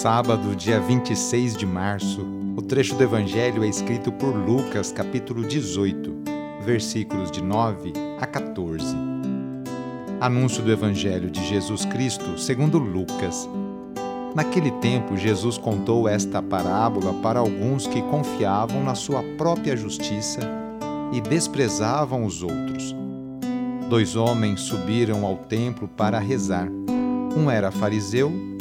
Sábado, dia 26 de março, o trecho do Evangelho é escrito por Lucas, capítulo 18, versículos de 9 a 14. Anúncio do Evangelho de Jesus Cristo segundo Lucas. Naquele tempo, Jesus contou esta parábola para alguns que confiavam na sua própria justiça e desprezavam os outros. Dois homens subiram ao templo para rezar. Um era fariseu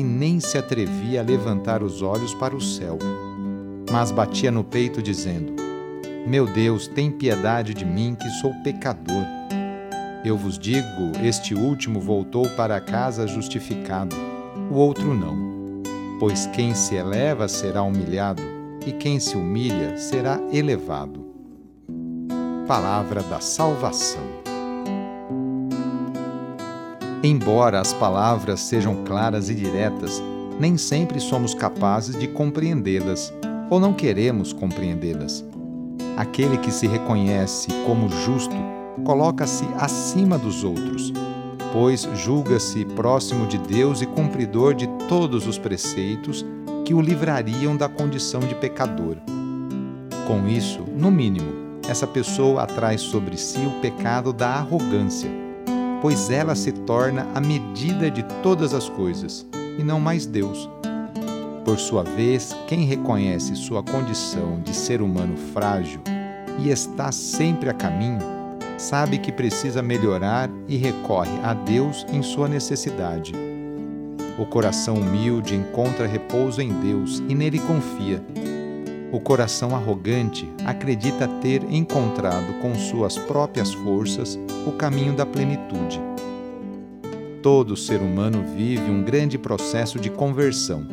e nem se atrevia a levantar os olhos para o céu, mas batia no peito, dizendo: Meu Deus, tem piedade de mim, que sou pecador. Eu vos digo: este último voltou para casa justificado, o outro não. Pois quem se eleva será humilhado, e quem se humilha será elevado. Palavra da Salvação. Embora as palavras sejam claras e diretas, nem sempre somos capazes de compreendê-las ou não queremos compreendê-las. Aquele que se reconhece como justo coloca-se acima dos outros, pois julga-se próximo de Deus e cumpridor de todos os preceitos que o livrariam da condição de pecador. Com isso, no mínimo, essa pessoa atrai sobre si o pecado da arrogância pois ela se torna a medida de todas as coisas, e não mais Deus. Por sua vez, quem reconhece sua condição de ser humano frágil e está sempre a caminho, sabe que precisa melhorar e recorre a Deus em sua necessidade. O coração humilde encontra repouso em Deus e nele confia. O coração arrogante acredita ter encontrado com suas próprias forças o caminho da plenitude. Todo ser humano vive um grande processo de conversão.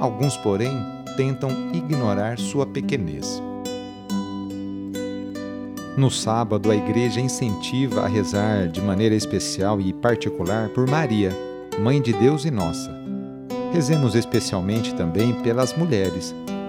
Alguns, porém, tentam ignorar sua pequenez. No sábado, a igreja incentiva a rezar de maneira especial e particular por Maria, Mãe de Deus e nossa. Rezemos especialmente também pelas mulheres,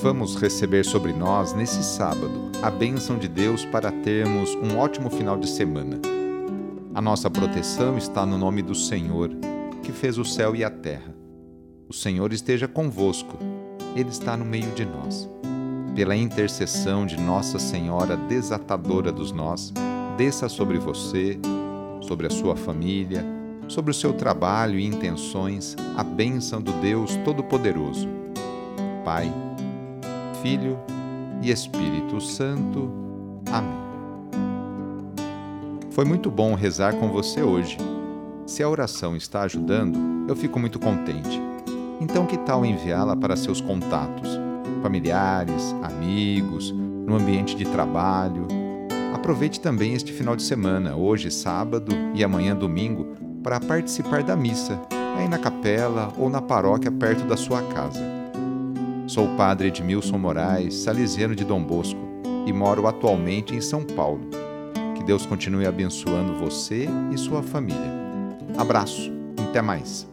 Vamos receber sobre nós, nesse sábado, a bênção de Deus para termos um ótimo final de semana. A nossa proteção está no nome do Senhor, que fez o céu e a terra. O Senhor esteja convosco, Ele está no meio de nós. Pela intercessão de Nossa Senhora Desatadora dos Nós, desça sobre você, sobre a sua família, sobre o seu trabalho e intenções a bênção do Deus Todo-Poderoso. Pai, Filho e Espírito Santo. Amém. Foi muito bom rezar com você hoje. Se a oração está ajudando, eu fico muito contente. Então, que tal enviá-la para seus contatos, familiares, amigos, no ambiente de trabalho? Aproveite também este final de semana, hoje sábado e amanhã domingo, para participar da missa, aí na capela ou na paróquia perto da sua casa. Sou o padre Edmilson Moraes, salesiano de Dom Bosco, e moro atualmente em São Paulo. Que Deus continue abençoando você e sua família. Abraço, até mais.